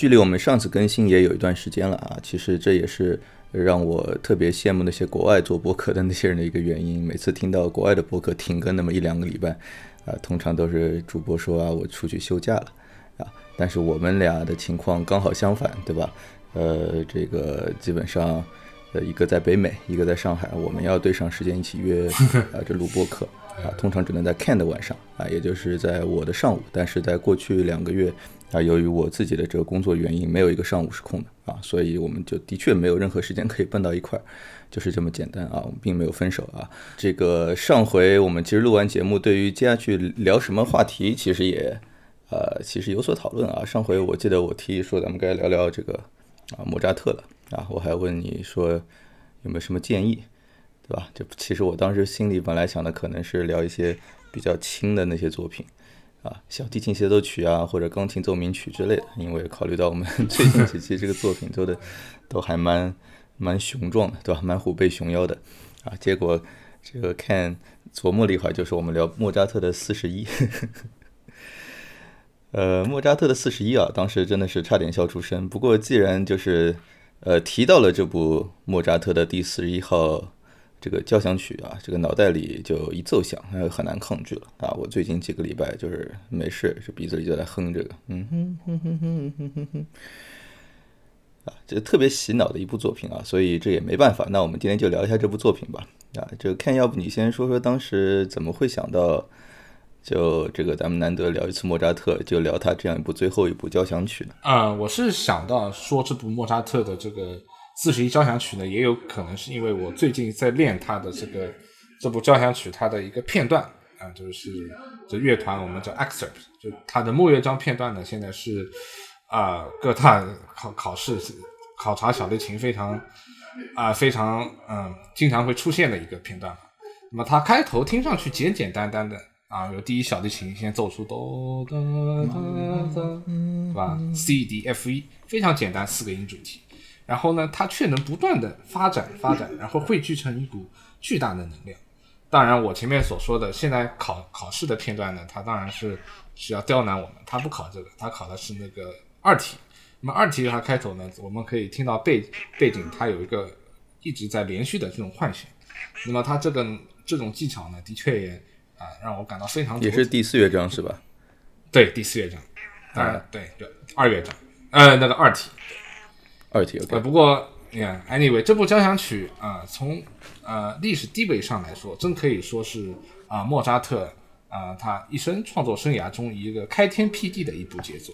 距离我们上次更新也有一段时间了啊。其实这也是让我特别羡慕那些国外做播客的那些人的一个原因。每次听到国外的播客停更那么一两个礼拜，啊，通常都是主播说啊，我出去休假了啊。但是我们俩的情况刚好相反，对吧？呃，这个基本上，呃，一个在北美，一个在上海，我们要对上时间一起约 啊，这录播客啊，通常只能在 Can 的晚上啊，也就是在我的上午。但是在过去两个月。啊，由于我自己的这个工作原因，没有一个上午是空的啊，所以我们就的确没有任何时间可以蹦到一块儿，就是这么简单啊，我们并没有分手啊。这个上回我们其实录完节目，对于接下去聊什么话题，其实也呃其实有所讨论啊。上回我记得我提议说咱们该聊聊这个啊莫扎特了啊，我还问你说有没有什么建议，对吧？就其实我当时心里本来想的可能是聊一些比较轻的那些作品。啊，小提琴协奏曲啊，或者钢琴奏鸣曲之类的，因为考虑到我们 最近几期这个作品做的都还蛮蛮雄壮的，对吧？蛮虎背熊腰的啊。结果这个看琢磨了一会儿，就是我们聊莫扎特的四十一。呃，莫扎特的四十一啊，当时真的是差点笑出声。不过既然就是呃提到了这部莫扎特的第四十一号。这个交响曲啊，这个脑袋里就一奏响，那很难抗拒了啊！我最近几个礼拜就是没事，这鼻子里就在哼这个，嗯哼哼哼哼哼哼哼，啊，这特别洗脑的一部作品啊，所以这也没办法。那我们今天就聊一下这部作品吧。啊，这看，要不你先说说当时怎么会想到，就这个咱们难得聊一次莫扎特，就聊他这样一部最后一部交响曲呢？啊，我是想到说这部莫扎特的这个。四十一交响曲呢，也有可能是因为我最近在练他的这个这部交响曲，它的一个片段啊，就是这乐团我们叫 excerpt，就它的末乐章片段呢，现在是啊各大考考试考察小提琴非常啊非常嗯经常会出现的一个片段。那么它开头听上去简简单单的啊，有第一小提琴先奏出哆哒哒哒，是吧？C D F E 非常简单四个音主题。然后呢，它却能不断的发展发展，然后汇聚成一股巨大的能量。当然，我前面所说的现在考考试的片段呢，它当然是是要刁难我们，它不考这个，它考的是那个二题。那么二题它开头呢，我们可以听到背背景，它有一个一直在连续的这种换弦。那么它这个这种技巧呢，的确也啊让我感到非常也是第四乐章是吧？对，第四乐章。啊，对对，二乐章，呃，那个二题。二题 OK，不过你看，Anyway，这部交响曲啊，从呃历史地位上来说，真可以说是啊莫扎特啊他一生创作生涯中一个开天辟地的一部杰作。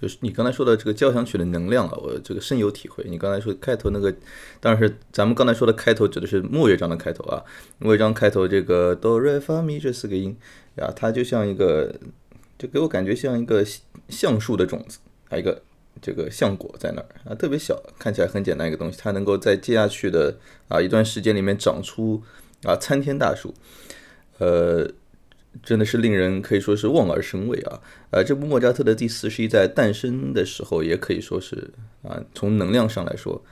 就是你刚才说的这个交响曲的能量啊，我这个深有体会。你刚才说开头那个，当然是咱们刚才说的开头指的是末乐章的开头啊，末乐章开头这个哆瑞发咪这四个音啊，它就像一个，就给我感觉像一个橡树的种子啊一个。这个橡果在那儿啊，特别小，看起来很简单一个东西，它能够在接下去的啊一段时间里面长出啊参天大树，呃，真的是令人可以说是望而生畏啊。呃，这部莫扎特的第四十一在诞生的时候，也可以说是啊，从能量上来说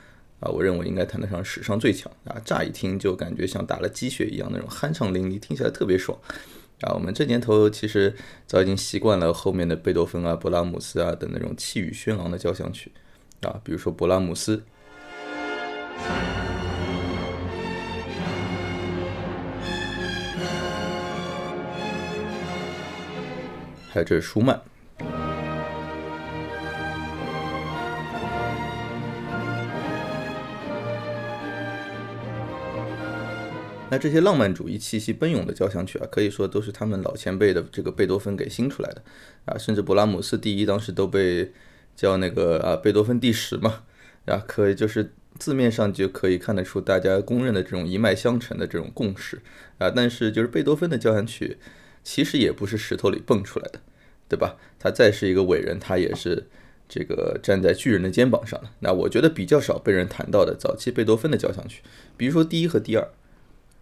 啊，我认为应该谈得上史上最强啊。乍一听就感觉像打了鸡血一样那种酣畅淋漓，听起来特别爽。啊，我们这年头其实早已经习惯了后面的贝多芬啊、勃拉姆斯啊等那种气宇轩昂的交响曲啊，比如说勃拉姆斯，还有这是舒曼。那这些浪漫主义气息奔涌的交响曲啊，可以说都是他们老前辈的这个贝多芬给新出来的啊，甚至勃拉姆斯第一当时都被叫那个啊贝多芬第十嘛，啊，可以就是字面上就可以看得出大家公认的这种一脉相承的这种共识啊。但是就是贝多芬的交响曲，其实也不是石头里蹦出来的，对吧？他再是一个伟人，他也是这个站在巨人的肩膀上的。那我觉得比较少被人谈到的早期贝多芬的交响曲，比如说第一和第二。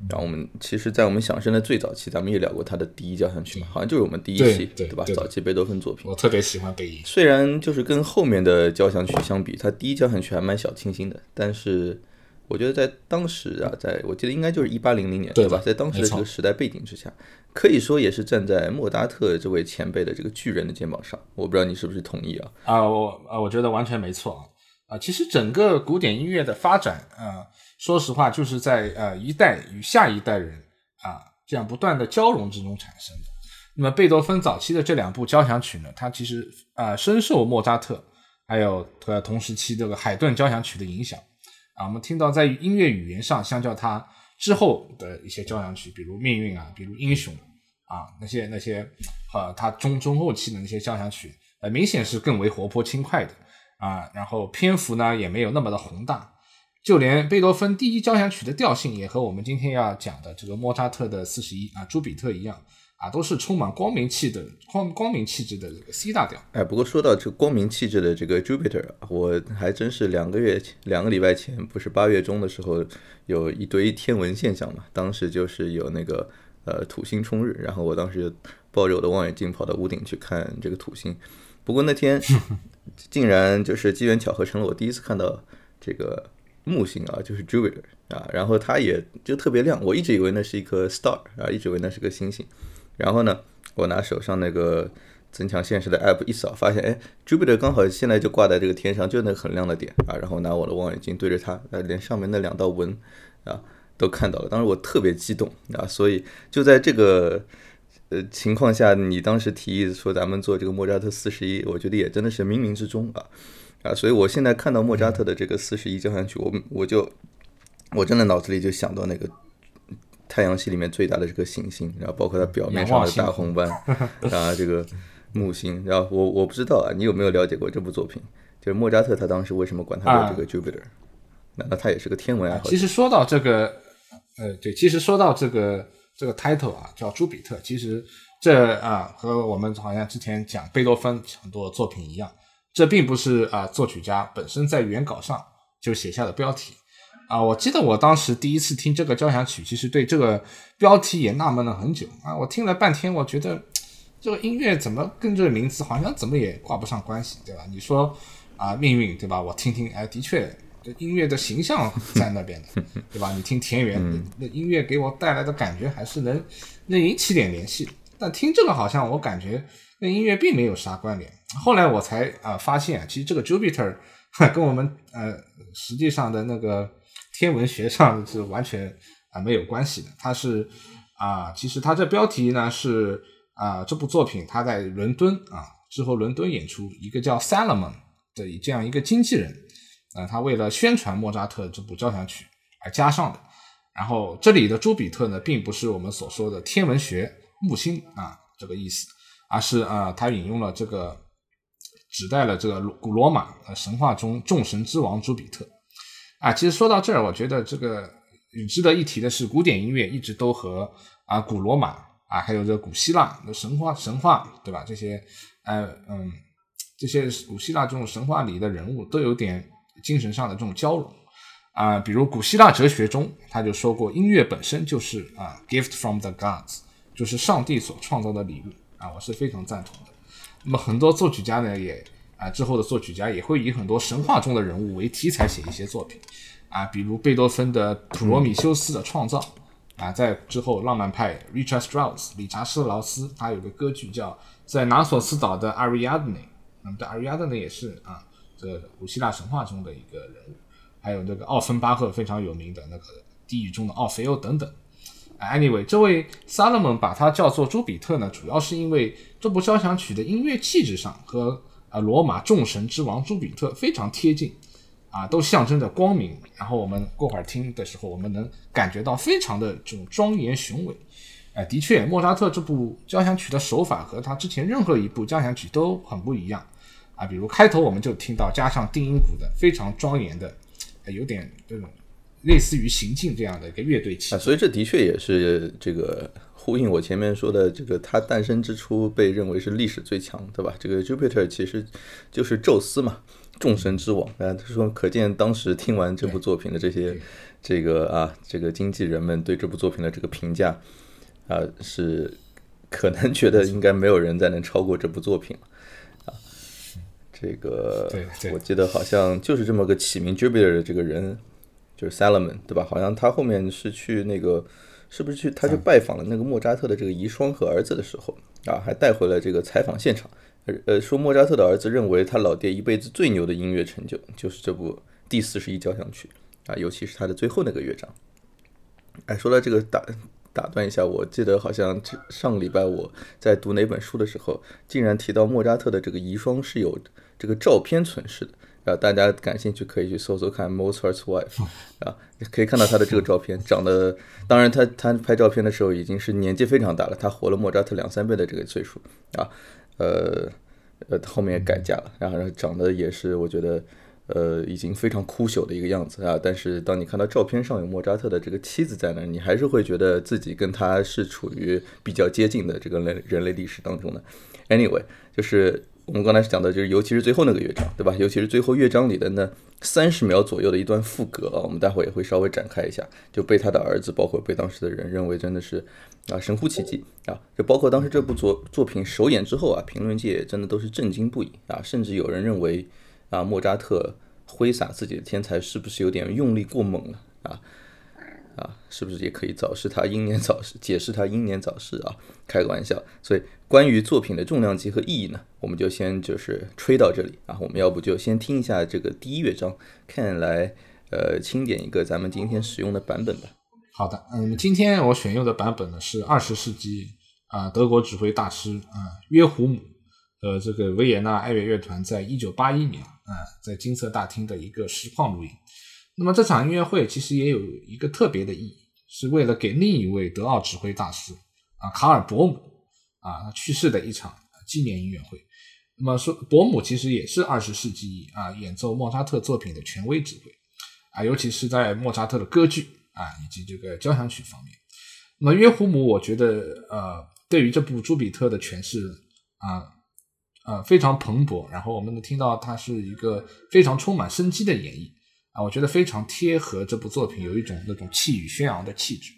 然后我们其实，在我们响声的最早期，咱们也聊过他的第一交响曲嘛，好像就是我们第一期，对吧？早期贝多芬作品，我特别喜欢贝一。虽然就是跟后面的交响曲相比，他第一交响曲还蛮小清新的，但是我觉得在当时啊，在我记得应该就是一八零零年，对吧？在当时的这个时代背景之下，可以说也是站在莫扎特这位前辈的这个巨人的肩膀上。我不知道你是不是同意啊？啊，我啊，我觉得完全没错啊。啊，其实整个古典音乐的发展啊，说实话，就是在呃一代与下一代人。啊，这样不断的交融之中产生的。那么贝多芬早期的这两部交响曲呢，它其实啊深受莫扎特还有呃同时期这个海顿交响曲的影响。啊，我们听到在音乐语言上，相较他之后的一些交响曲，比如《命运》啊，比如《英雄》啊，那些那些呃他中中后期的那些交响曲，呃明显是更为活泼轻快的啊，然后篇幅呢也没有那么的宏大。就连贝多芬第一交响曲的调性也和我们今天要讲的这个莫扎特的四十一啊朱比特一样啊，都是充满光明气的光光明气质的这个 C 大调。哎，不过说到这个光明气质的这个 Jupiter，我还真是两个月前两个礼拜前，不是八月中的时候，有一堆天文现象嘛。当时就是有那个呃土星冲日，然后我当时抱着我的望远镜跑到屋顶去看这个土星。不过那天 竟然就是机缘巧合成了我第一次看到这个。木星啊，就是 Jupiter 啊，然后它也就特别亮，我一直以为那是一颗 star 啊，一直以为那是个星星。然后呢，我拿手上那个增强现实的 app 一扫，发现哎，Jupiter 刚好现在就挂在这个天上，就那很亮的点啊。然后拿我的望远镜对着它，呃，连上面那两道纹啊都看到了。当时我特别激动啊，所以就在这个呃情况下，你当时提议说咱们做这个莫扎特四十一，我觉得也真的是冥冥之中啊。啊，所以我现在看到莫扎特的这个四十一交响曲，我我就我真的脑子里就想到那个太阳系里面最大的这个行星，然后包括它表面上的大红斑，啊，这个木星，然后我我不知道啊，你有没有了解过这部作品？就是莫扎特他当时为什么管它叫这个 Jupiter？难道他也是个天文爱好者？其实说到这个，呃，对，其实说到这个这个 title 啊，叫朱比特，其实这啊和我们好像之前讲贝多芬很多作品一样。这并不是啊，作曲家本身在原稿上就写下的标题啊。我记得我当时第一次听这个交响曲，其实对这个标题也纳闷了很久啊。我听了半天，我觉得这个音乐怎么跟这个名字好像怎么也挂不上关系，对吧？你说啊，命运，对吧？我听听，哎，的确，这音乐的形象在那边的，对吧？你听田园，那音乐给我带来的感觉还是能能引起点联系。但听这个好像我感觉跟音乐并没有啥关联。后来我才啊发现，其实这个 Jupiter 跟我们呃实际上的那个天文学上是完全啊没有关系的。它是啊，其实它这标题呢是啊这部作品它在伦敦啊之后伦敦演出，一个叫 Salomon 的这样一个经纪人啊，他为了宣传莫扎特这部交响曲而加上的。然后这里的朱比特呢，并不是我们所说的天文学木星啊这个意思，而是啊他引用了这个。指代了这个古罗马呃神话中众神之王朱比特啊。其实说到这儿，我觉得这个值得一提的是，古典音乐一直都和啊古罗马啊，还有这古希腊的神话神话，对吧？这些呃嗯这些古希腊这种神话里的人物都有点精神上的这种交融啊。比如古希腊哲学中，他就说过，音乐本身就是啊 gift from the gods，就是上帝所创造的礼物啊。我是非常赞同的。那么很多作曲家呢，也啊之后的作曲家也会以很多神话中的人物为题材写一些作品，啊，比如贝多芬的《普罗米修斯的创造》，啊，在之后浪漫派 Richard Strauss 理查施劳斯他有个歌剧叫在拿索斯岛的 Ariadne，那么这 Ariadne 也是啊，这古希腊神话中的一个人物，还有那个奥芬巴赫非常有名的那个地狱中的奥菲欧等等。Anyway，这位 Salomon 把它叫做朱比特呢，主要是因为这部交响曲的音乐气质上和啊罗马众神之王朱比特非常贴近，啊，都象征着光明。然后我们过会儿听的时候，我们能感觉到非常的这种庄严雄伟。哎，的确，莫扎特这部交响曲的手法和他之前任何一部交响曲都很不一样。啊，比如开头我们就听到加上定音鼓的非常庄严的有点这种类似于行进这样的一个乐队气啊，所以这的确也是这个呼应我前面说的，这个它诞生之初被认为是历史最强，对吧？这个 Jupiter 其实就是宙斯嘛，众神之王啊。他说，可见当时听完这部作品的这些这个啊，这个经纪人们对这部作品的这个评价啊，是可能觉得应该没有人再能超过这部作品了啊。这个我记得好像就是这么个起名 Jupiter 的这个人。就是 Salomon，对吧？好像他后面是去那个，是不是去？他去拜访了那个莫扎特的这个遗孀和儿子的时候啊，还带回了这个采访现场。呃，说莫扎特的儿子认为他老爹一辈子最牛的音乐成就就是这部第四十一交响曲啊，尤其是他的最后那个乐章。哎，说到这个打打断一下，我记得好像上个礼拜我在读哪本书的时候，竟然提到莫扎特的这个遗孀是有这个照片存世的。啊，大家感兴趣可以去搜搜看 Mozart's wife，啊，可以看到他的这个照片，长得，当然他他拍照片的时候已经是年纪非常大了，他活了莫扎特两三倍的这个岁数，啊，呃呃后面也改嫁了，然后长得也是我觉得，呃已经非常枯朽的一个样子啊，但是当你看到照片上有莫扎特的这个妻子在那，你还是会觉得自己跟他是处于比较接近的这个人人类历史当中的，anyway 就是。我们刚才讲的就是，尤其是最后那个乐章，对吧？尤其是最后乐章里的那三十秒左右的一段副歌啊，我们待会儿也会稍微展开一下，就被他的儿子，包括被当时的人认为真的是啊神乎其技啊！就包括当时这部作作品首演之后啊，评论界真的都是震惊不已啊，甚至有人认为啊，莫扎特挥洒自己的天才是不是有点用力过猛了啊？啊，是不是也可以早逝他英年早逝，解释他英年早逝啊？开个玩笑。所以关于作品的重量级和意义呢，我们就先就是吹到这里啊。我们要不就先听一下这个第一乐章，看来呃清点一个咱们今天使用的版本吧。好的，嗯，今天我选用的版本呢是二十世纪啊德国指挥大师啊约胡姆呃这个维也纳爱乐乐团在一九八一年啊在金色大厅的一个实况录音。那么这场音乐会其实也有一个特别的意义，是为了给另一位德奥指挥大师啊卡尔伯姆啊去世的一场纪念音乐会。那么说伯姆其实也是二十世纪啊演奏莫扎特作品的权威指挥啊，尤其是在莫扎特的歌剧啊以及这个交响曲方面。那么约胡姆我觉得呃对于这部朱比特的诠释啊呃非常蓬勃，然后我们能听到他是一个非常充满生机的演绎。啊，我觉得非常贴合这部作品，有一种那种气宇轩昂的气质。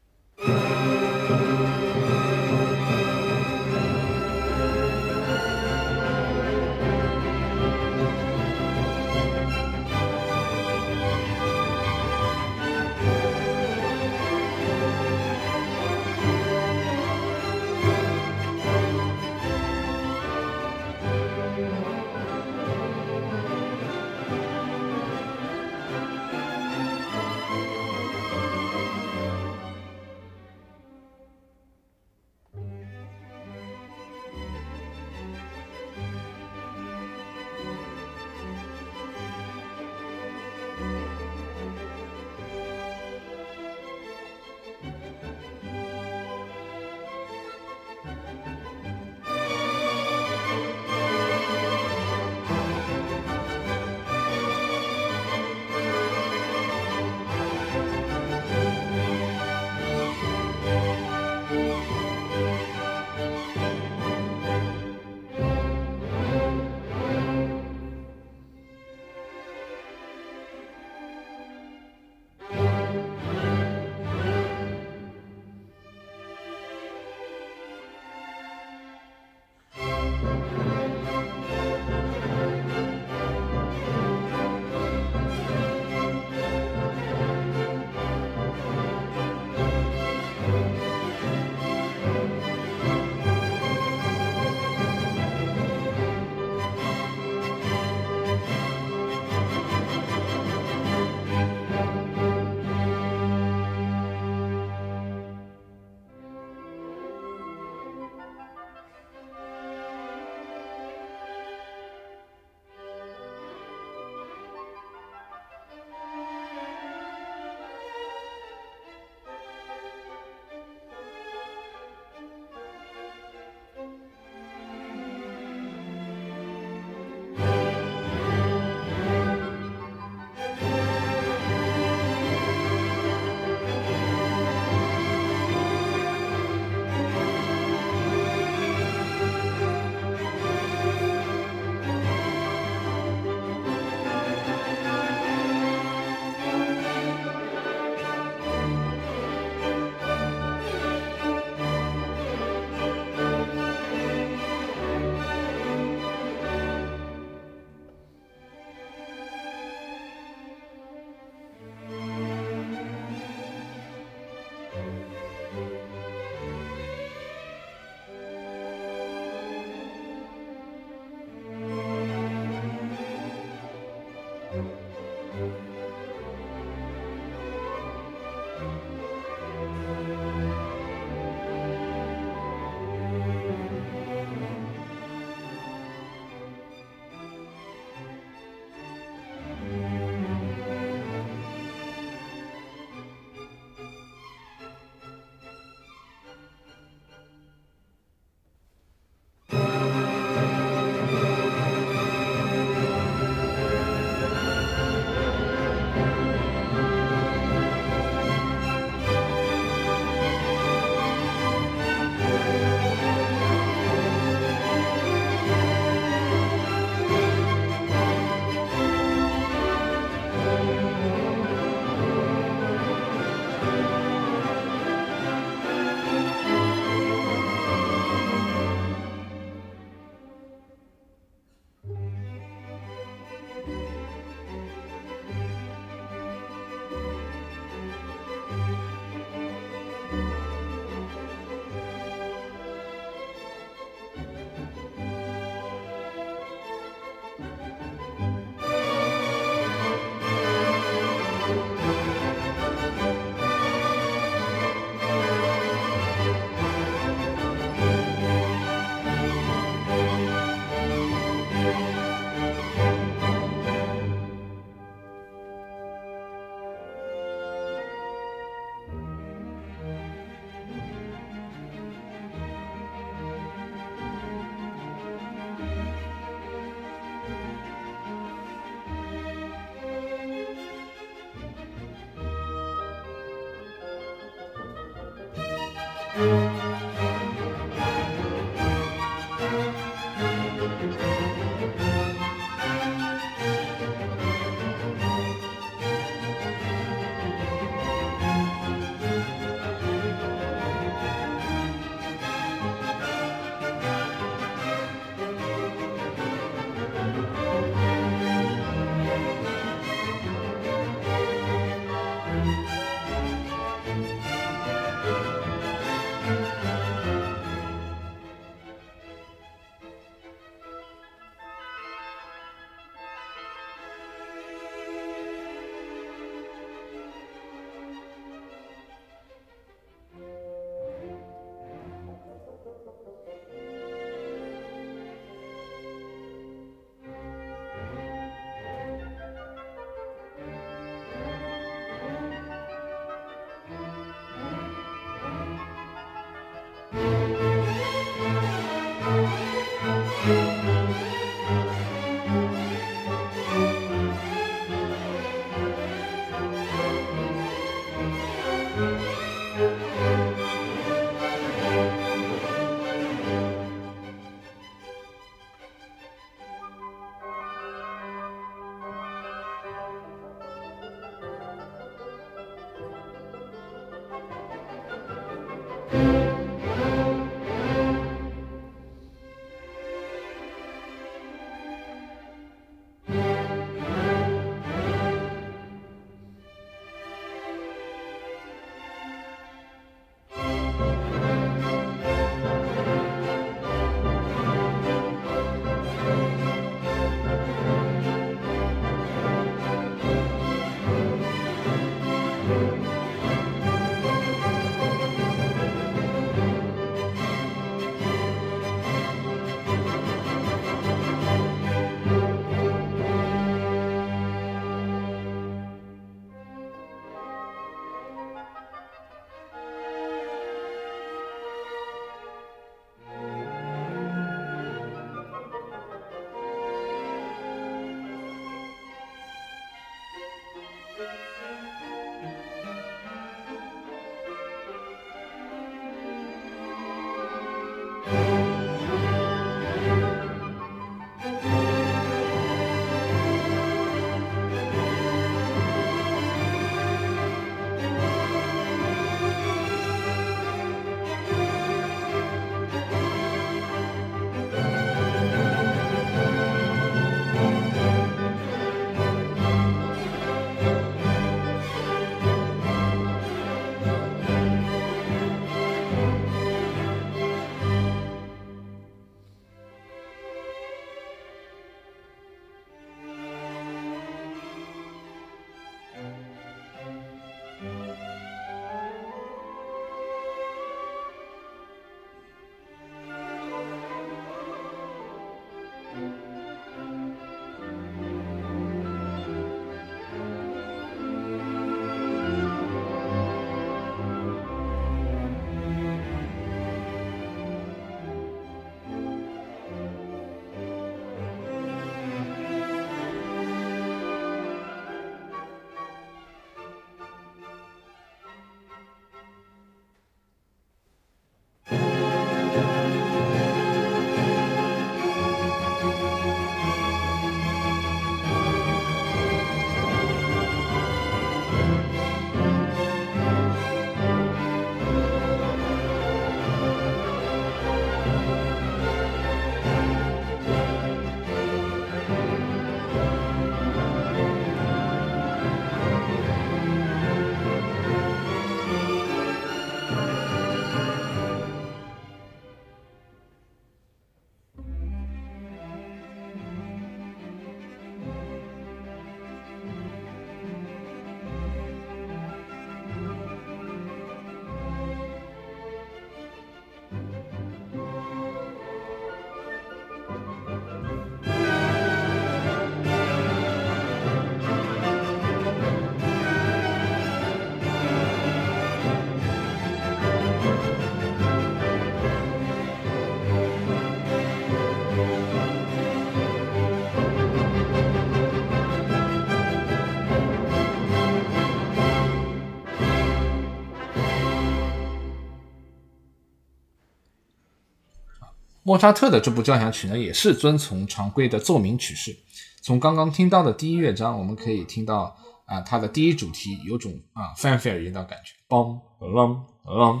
莫扎特的这部交响曲呢，也是遵从常规的奏鸣曲式。从刚刚听到的第一乐章，我们可以听到啊，它的第一主题有种啊 fanfare 一样的感觉，bang bang bang，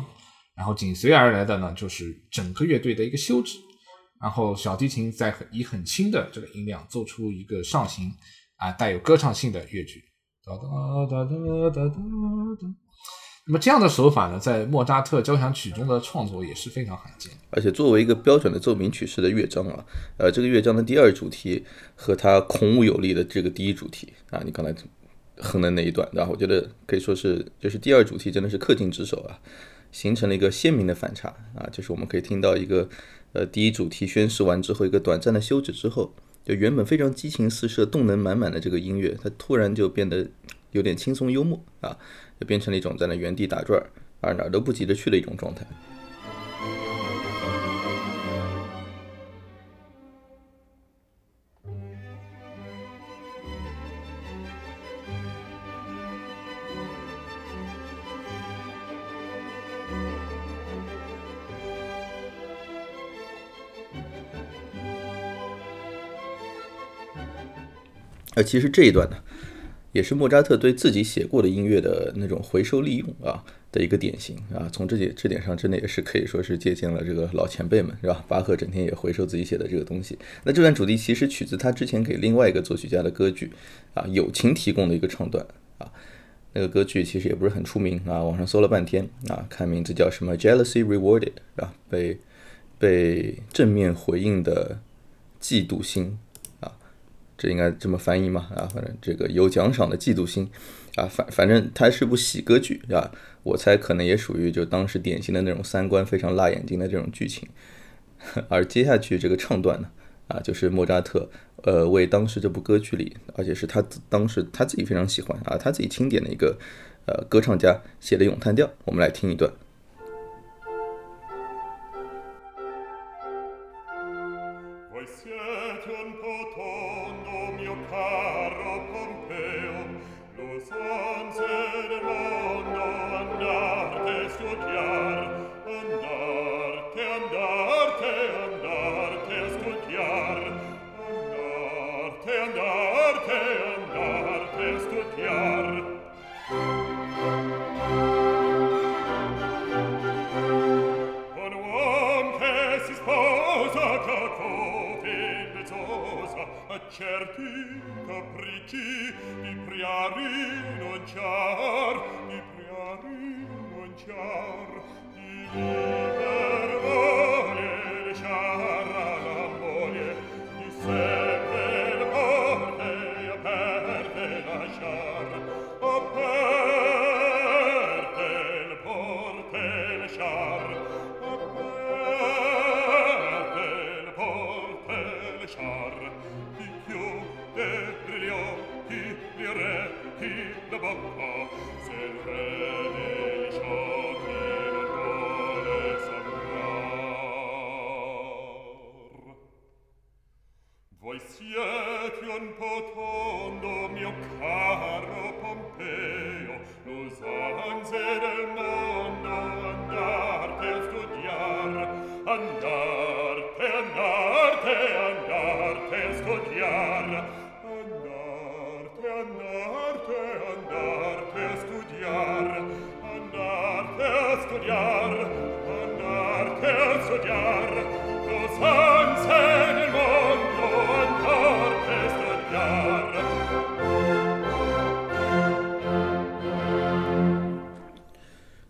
然后紧随而来的呢，就是整个乐队的一个休止，然后小提琴在以很轻的这个音量奏出一个上行啊带有歌唱性的乐句，哒哒哒哒哒哒哒。那么这样的手法呢，在莫扎特交响曲中的创作也是非常罕见。而且作为一个标准的奏鸣曲式的乐章啊，呃，这个乐章的第二主题和它孔武有力的这个第一主题啊，你刚才哼的那一段，然后我觉得可以说是，就是第二主题真的是恪尽职守啊，形成了一个鲜明的反差啊，就是我们可以听到一个呃第一主题宣示完之后，一个短暂的休止之后，就原本非常激情四射、动能满满的这个音乐，它突然就变得有点轻松幽默啊。就变成了一种在那原地打转儿，哪儿都不急着去的一种状态。而其实这一段呢？也是莫扎特对自己写过的音乐的那种回收利用啊的一个典型啊，从这点这点上真的也是可以说是借鉴了这个老前辈们是吧？巴赫整天也回收自己写的这个东西。那这段主题其实取自他之前给另外一个作曲家的歌剧啊《友情》提供的一个唱段啊，那个歌剧其实也不是很出名啊，网上搜了半天啊，看名字叫什么《Jealousy Rewarded》啊，被被正面回应的嫉妒心。这应该这么翻译嘛？啊，反正这个有奖赏的嫉妒心，啊，反反正它是部喜歌剧，啊，我猜可能也属于就当时典型的那种三观非常辣眼睛的这种剧情。而接下去这个唱段呢，啊，就是莫扎特，呃，为当时这部歌剧里，而且是他当时他自己非常喜欢啊，他自己钦点的一个呃歌唱家写的咏叹调，我们来听一段。a certi capricci di priari non c'ar di priari non c'ar di lei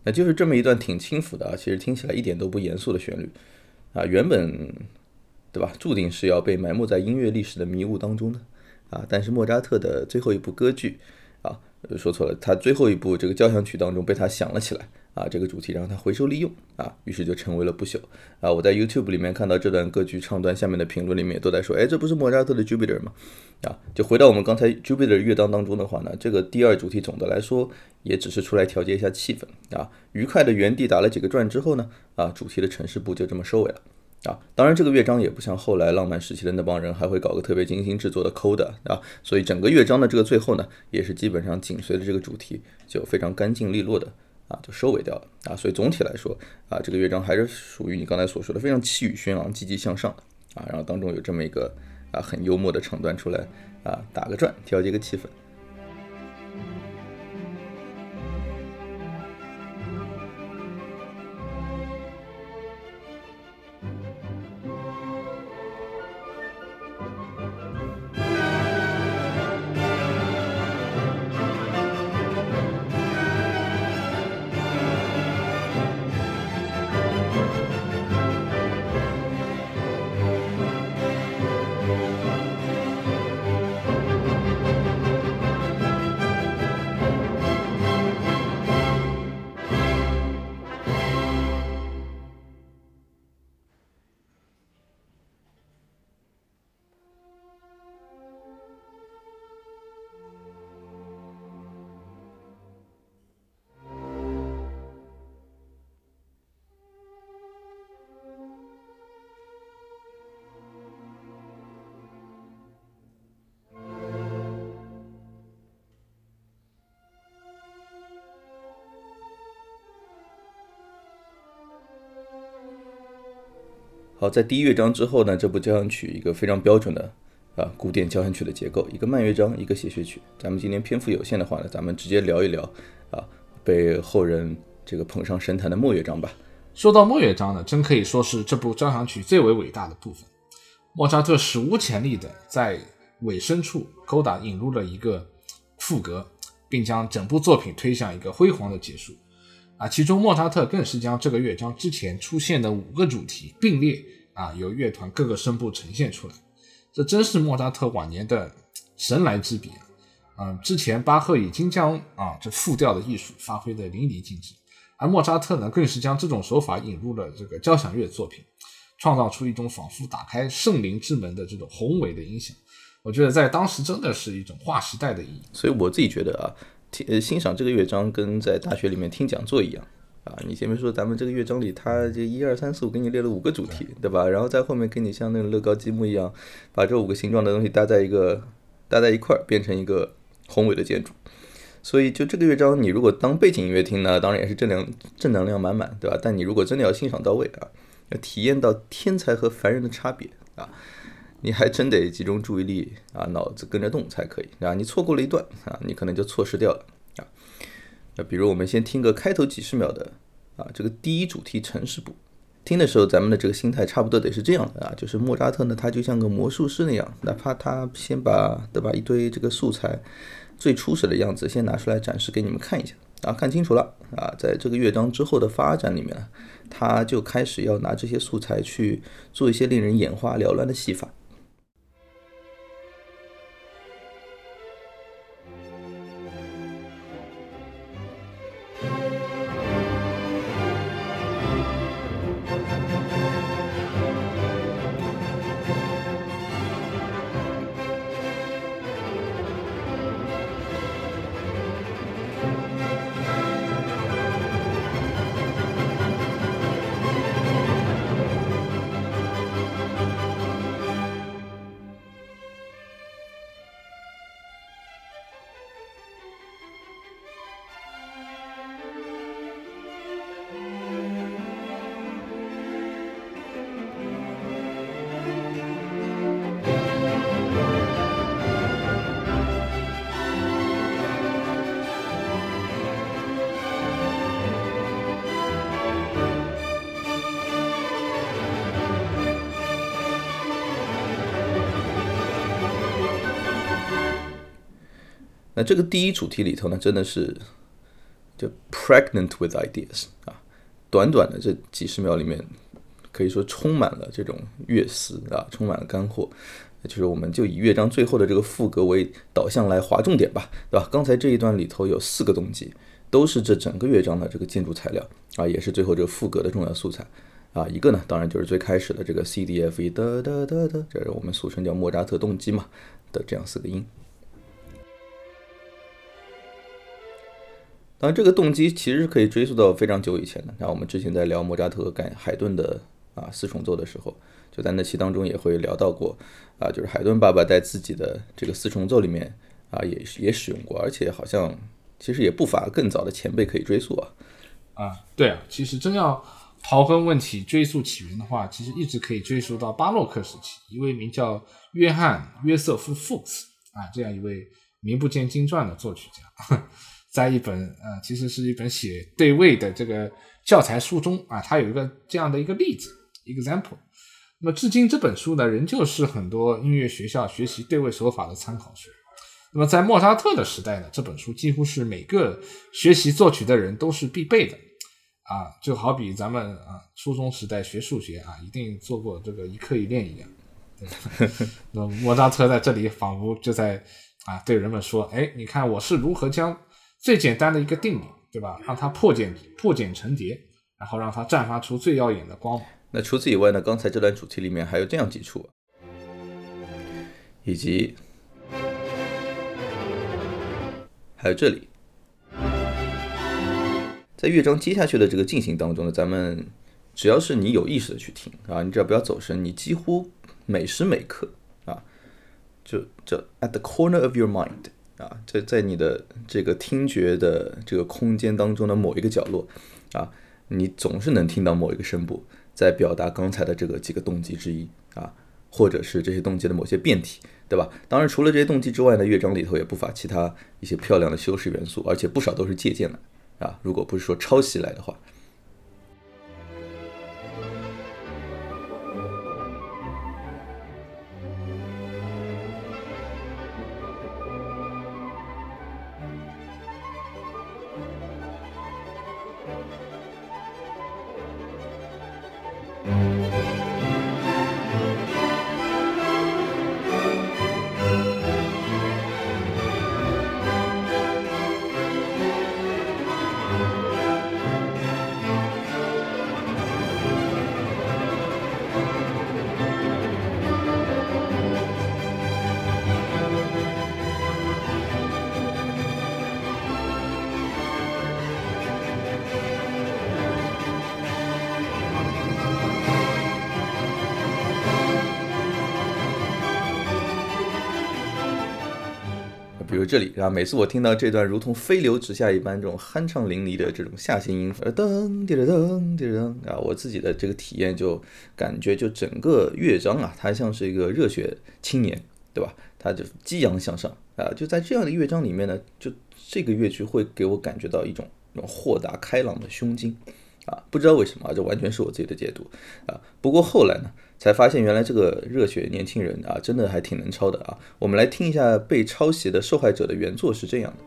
那就是这么一段挺轻浮的啊，其实听起来一点都不严肃的旋律啊，原本对吧，注定是要被埋没在音乐历史的迷雾当中的。啊，但是莫扎特的最后一部歌剧，啊，说错了，他最后一部这个交响曲当中被他想了起来，啊，这个主题让它回收利用，啊，于是就成为了不朽。啊，我在 YouTube 里面看到这段歌剧唱段下面的评论里面都在说，哎，这不是莫扎特的 Jupiter 吗？啊，就回到我们刚才 Jupiter 乐章当中的话呢，这个第二主题总的来说也只是出来调节一下气氛，啊，愉快的原地打了几个转之后呢，啊，主题的城市部就这么收尾了。啊，当然这个乐章也不像后来浪漫时期的那帮人还会搞个特别精心制作的 coda 啊，所以整个乐章的这个最后呢，也是基本上紧随着这个主题就非常干净利落的啊就收尾掉了啊。所以总体来说啊，这个乐章还是属于你刚才所说的非常气宇轩昂、积极向上的啊。然后当中有这么一个啊很幽默的场段出来啊，打个转，调节个气氛。在第一乐章之后呢，这部交响曲一个非常标准的啊古典交响曲的结构，一个慢乐章，一个协奏曲。咱们今天篇幅有限的话呢，咱们直接聊一聊啊被后人这个捧上神坛的末乐章吧。说到末乐章呢，真可以说是这部交响曲最为伟大的部分。莫扎特史无前例的在尾声处勾搭引入了一个副歌，并将整部作品推向一个辉煌的结束。啊，其中莫扎特更是将这个乐章之前出现的五个主题并列啊，由乐团各个声部呈现出来。这真是莫扎特晚年的神来之笔啊！嗯，之前巴赫已经将啊这复调的艺术发挥的淋漓尽致，而莫扎特呢，更是将这种手法引入了这个交响乐作品，创造出一种仿佛打开圣灵之门的这种宏伟的音响。我觉得在当时真的是一种划时代的意义。所以我自己觉得啊。呃，欣赏这个乐章跟在大学里面听讲座一样啊！你前面说咱们这个乐章里，它这一二三四五给你列了五个主题，对吧？然后在后面给你像那个乐高积木一样，把这五个形状的东西搭在一个搭在一块儿，变成一个宏伟的建筑。所以就这个乐章，你如果当背景音乐听呢，当然也是正能正能量满满，对吧？但你如果真的要欣赏到位啊，要体验到天才和凡人的差别啊！你还真得集中注意力啊，脑子跟着动才可以啊！你错过了一段啊，你可能就错失掉了啊。那比如我们先听个开头几十秒的啊，这个第一主题城市部，听的时候咱们的这个心态差不多得是这样的啊，就是莫扎特呢，他就像个魔术师那样，哪怕他先把对吧一堆这个素材最初始的样子先拿出来展示给你们看一下啊，看清楚了啊，在这个乐章之后的发展里面，他就开始要拿这些素材去做一些令人眼花缭乱的戏法。那这个第一主题里头呢，真的是就 pregnant with ideas 啊，短短的这几十秒里面，可以说充满了这种乐思啊，充满了干货。就是我们就以乐章最后的这个副歌为导向来划重点吧，对吧？刚才这一段里头有四个动机，都是这整个乐章的这个建筑材料啊，也是最后这个副歌的重要素材啊。一个呢，当然就是最开始的这个 C D F E 哒哒哒哒，这是我们俗称叫莫扎特动机嘛的这样四个音。当然，这个动机其实是可以追溯到非常久以前的。那我们之前在聊莫扎特和海顿的啊四重奏的时候，就在那期当中也会聊到过啊，就是海顿爸爸在自己的这个四重奏里面啊也也使用过，而且好像其实也不乏更早的前辈可以追溯啊。啊，对啊，其实真要刨根问起、追溯起源的话，其实一直可以追溯到巴洛克时期，一位名叫约翰·约瑟夫·福克斯啊，这样一位名不见经传的作曲家，在一本呃，其实是一本写对位的这个教材书中啊，它有一个这样的一个例子 example。那么至今这本书呢，仍旧是很多音乐学校学习对位手法的参考书。那么在莫扎特的时代呢，这本书几乎是每个学习作曲的人都是必备的。啊，就好比咱们啊，初中时代学数学啊，一定做过这个一课一练一样。那莫扎特在这里仿佛就在啊，对人们说：“哎，你看我是如何将最简单的一个定理，对吧？让它破茧破茧成蝶，然后让它绽发出最耀眼的光芒。”那除此以外呢？刚才这段主题里面还有这样几处，以及还有这里。在乐章接下去的这个进行当中呢，咱们只要是你有意识的去听啊，你只要不要走神，你几乎每时每刻啊，就就 at the corner of your mind 啊，在在你的这个听觉的这个空间当中的某一个角落啊，你总是能听到某一个声部在表达刚才的这个几个动机之一啊，或者是这些动机的某些变体，对吧？当然，除了这些动机之外呢，乐章里头也不乏其他一些漂亮的修饰元素，而且不少都是借鉴的。啊，如果不是说抄袭来的话。这里啊，每次我听到这段如同飞流直下一般这种酣畅淋漓的这种下行音符，噔滴了噔滴了噔啊，我自己的这个体验就感觉就整个乐章啊，它像是一个热血青年，对吧？它就激昂向上啊，就在这样的乐章里面呢，就这个乐曲会给我感觉到一种那种豁达开朗的胸襟啊，不知道为什么啊，这完全是我自己的解读啊。不过后来呢？才发现原来这个热血年轻人啊，真的还挺能抄的啊！我们来听一下被抄袭的受害者的原作是这样的。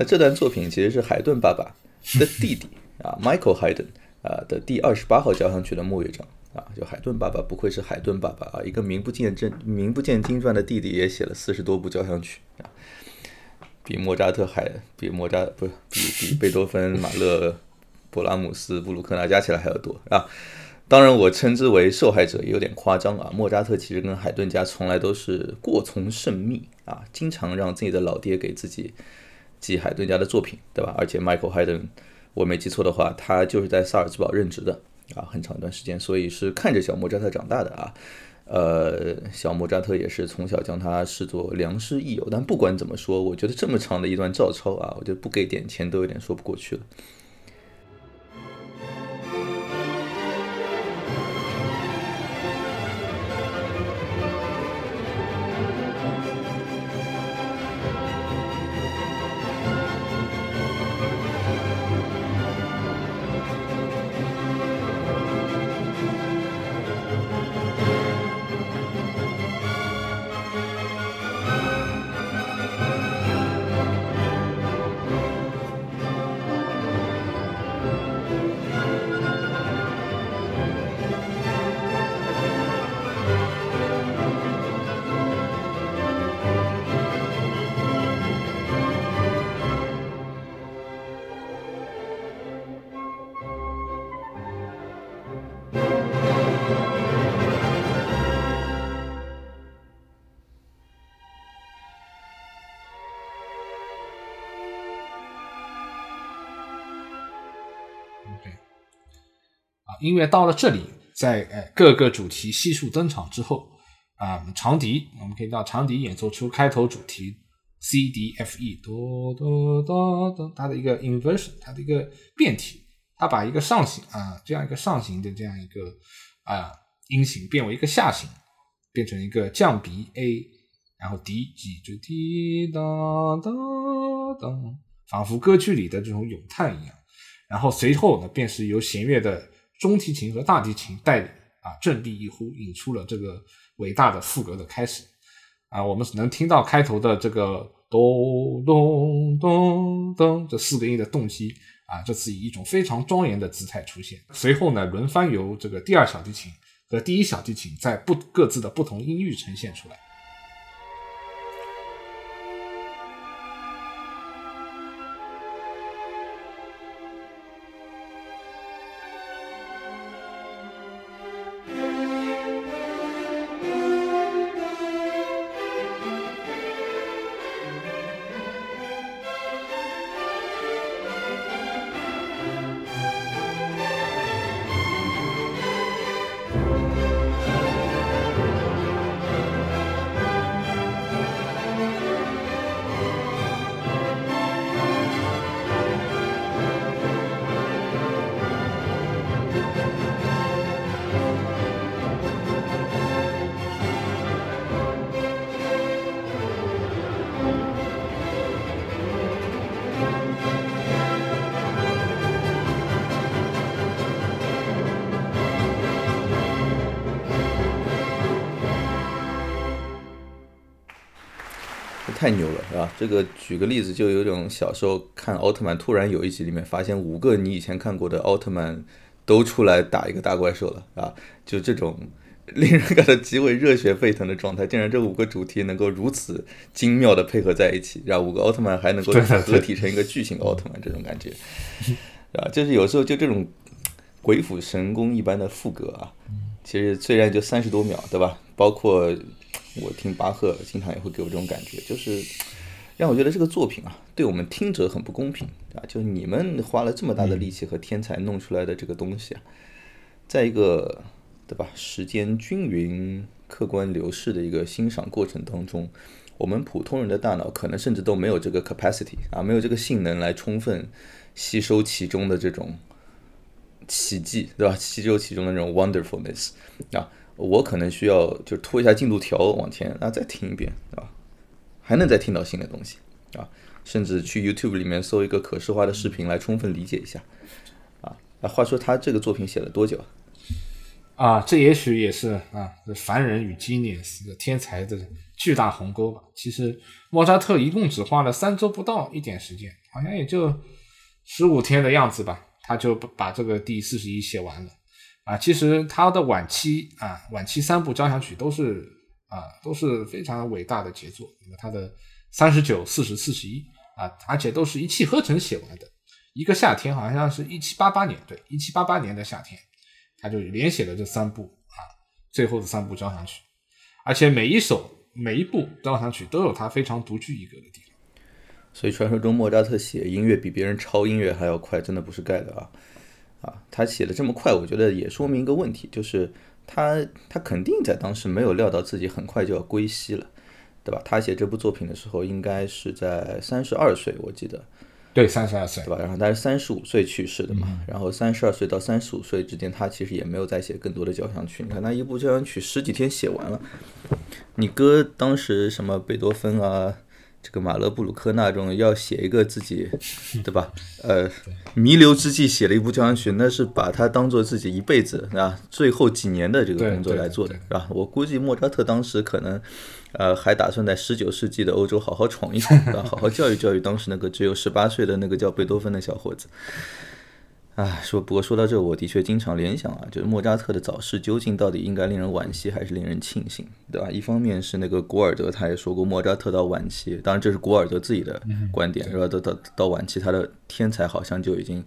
那这段作品其实是海顿爸爸的弟弟啊，Michael Haydn 啊的第二十八号交响曲的末乐章啊，就海顿爸爸不愧是海顿爸爸啊，一个名不见真名不见经传的弟弟也写了四十多部交响曲啊，比莫扎特还比莫扎不是比比贝多芬、马勒、勃拉姆斯、布鲁克纳加起来还要多啊。当然，我称之为受害者也有点夸张啊。莫扎特其实跟海顿家从来都是过从甚密啊，经常让自己的老爹给自己。记海顿家的作品，对吧？而且 Michael Haydn，我没记错的话，他就是在萨尔茨堡任职的啊，很长一段时间，所以是看着小莫扎特长大的啊。呃，小莫扎特也是从小将他视作良师益友。但不管怎么说，我觉得这么长的一段照抄啊，我觉得不给点钱都有点说不过去了。音乐到了这里，在呃各个主题悉数登场之后，啊，长笛我们可以到长笛演奏出开头主题 C D F E 哆哆哆哆，它的一个 inversion，它的一个变体，它把一个上行啊这样一个上行的这样一个啊音型变为一个下行，变成一个降 B A，然后 D G 就滴答答答，仿佛歌剧里的这种咏叹一样。然后随后呢，便是由弦乐的中提琴和大提琴带领啊，振臂一呼，引出了这个伟大的副歌的开始啊。我们能听到开头的这个咚咚咚咚这四个音的动机啊，这次以一种非常庄严的姿态出现。随后呢，轮番由这个第二小提琴和第一小提琴在不各自的不同音域呈现出来。太牛了，是吧？这个举个例子，就有种小时候看奥特曼，突然有一集里面发现五个你以前看过的奥特曼都出来打一个大怪兽了，啊，就这种令人感到极为热血沸腾的状态，竟然这五个主题能够如此精妙的配合在一起，让五个奥特曼还能够合体成一个巨型奥特曼，这种感觉，啊，就是有时候就这种鬼斧神工一般的副歌啊，其实虽然就三十多秒，对吧？包括。我听巴赫经常也会给我这种感觉，就是让我觉得这个作品啊，对我们听者很不公平啊！就你们花了这么大的力气和天才弄出来的这个东西啊，在一个对吧时间均匀、客观流逝的一个欣赏过程当中，我们普通人的大脑可能甚至都没有这个 capacity 啊，没有这个性能来充分吸收其中的这种奇迹，对吧？吸收其中的这种 wonderfulness 啊。我可能需要就拖一下进度条往前，那再听一遍啊，还能再听到新的东西啊，甚至去 YouTube 里面搜一个可视化的视频来充分理解一下啊。那话说他这个作品写了多久啊？啊，这也许也是啊，凡人与 genius 的天才的巨大鸿沟吧。其实莫扎特一共只花了三周不到一点时间，好像也就十五天的样子吧，他就把这个第四十一写完了。啊，其实他的晚期啊，晚期三部交响曲都是啊，都是非常伟大的杰作。那么他的三十九、四十、四十一啊，而且都是一气呵成写完的。一个夏天，好像是一七八八年，对，一七八八年的夏天，他就连写了这三部啊，最后的三部交响曲。而且每一首、每一部交响曲都有他非常独具一格的地方。所以传说中莫扎特写音乐比别人抄音乐还要快，真的不是盖的啊。啊，他写的这么快，我觉得也说明一个问题，就是他他肯定在当时没有料到自己很快就要归西了，对吧？他写这部作品的时候，应该是在三十二岁，我记得。对，三十二岁，对吧？然后他是三十五岁去世的嘛，然后三十二岁到三十五岁之间，他其实也没有再写更多的交响曲。你看，他一部交响曲十几天写完了，你哥当时什么贝多芬啊？这个马勒布鲁克那种要写一个自己，对吧？呃，弥留之际写了一部交响曲，那是把它当做自己一辈子啊最后几年的这个工作来做的，是吧？我估计莫扎特当时可能，呃，还打算在十九世纪的欧洲好好闯一闯，好好教育教育当时那个只有十八岁的那个叫贝多芬的小伙子。啊，说不过说到这，我的确经常联想啊，就是莫扎特的早逝究竟到底应该令人惋惜还是令人庆幸，对吧？一方面是那个古尔德他也说过，莫扎特到晚期，当然这是古尔德自己的观点，是吧？到到到晚期，他的天才好像就已经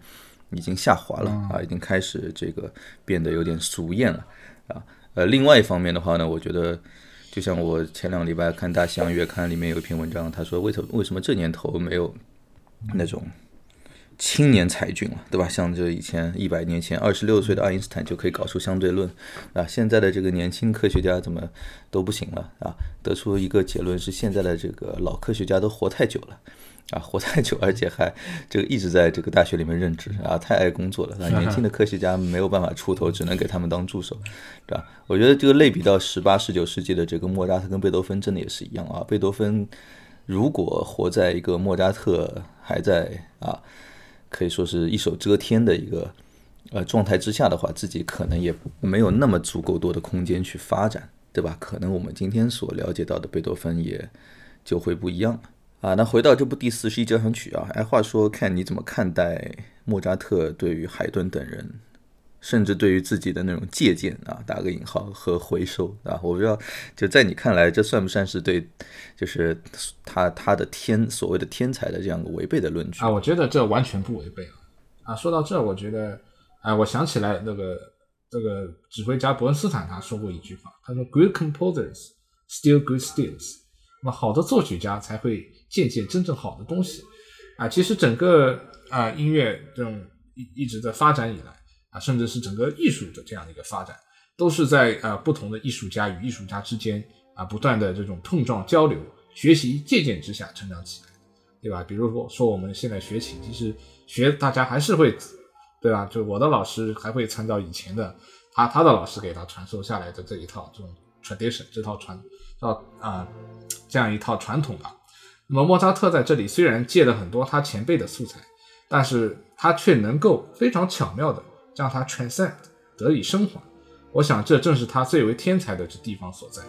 已经下滑了啊，已经开始这个变得有点俗艳了啊。呃，另外一方面的话呢，我觉得就像我前两个礼拜看《大西洋月刊》里面有一篇文章，他说为什么为什么这年头没有那种。青年才俊了，对吧？像这以前一百年前二十六岁的爱因斯坦就可以搞出相对论啊，现在的这个年轻科学家怎么都不行了啊？得出一个结论是，现在的这个老科学家都活太久了啊，活太久，而且还这个一直在这个大学里面任职啊，太爱工作了。那 年轻的科学家没有办法出头，只能给他们当助手，对吧？我觉得这个类比到十八、十九世纪的这个莫扎特跟贝多芬，真的也是一样啊。贝多芬如果活在一个莫扎特还在啊。可以说是一手遮天的一个呃状态之下的话，自己可能也没有那么足够多的空间去发展，对吧？可能我们今天所了解到的贝多芬也就会不一样啊。那回到这部第四十一交响曲啊，哎，话说看你怎么看待莫扎特对于海顿等人。甚至对于自己的那种借鉴啊，打个引号和回收啊，我不知道，就在你看来，这算不算是对，就是他他的天所谓的天才的这样个违背的论据啊？我觉得这完全不违背啊！啊，说到这，我觉得，啊，我想起来那个这个指挥家伯恩斯坦他说过一句话，他说：“Good composers steal good steals”，。”那么好的作曲家才会借鉴真正好的东西啊！其实整个啊音乐这种一一直在发展以来。啊，甚至是整个艺术的这样的一个发展，都是在呃不同的艺术家与艺术家之间啊不断的这种碰撞、交流、学习、借鉴之下成长起来，对吧？比如说说我们现在学琴，其实学大家还是会，对吧？就我的老师还会参照以前的他他的老师给他传授下来的这一套这种 tradition 这套传到啊这样一套传统吧。那么莫扎特在这里虽然借了很多他前辈的素材，但是他却能够非常巧妙的。让它 transcend 得以升华，我想这正是他最为天才的地方所在。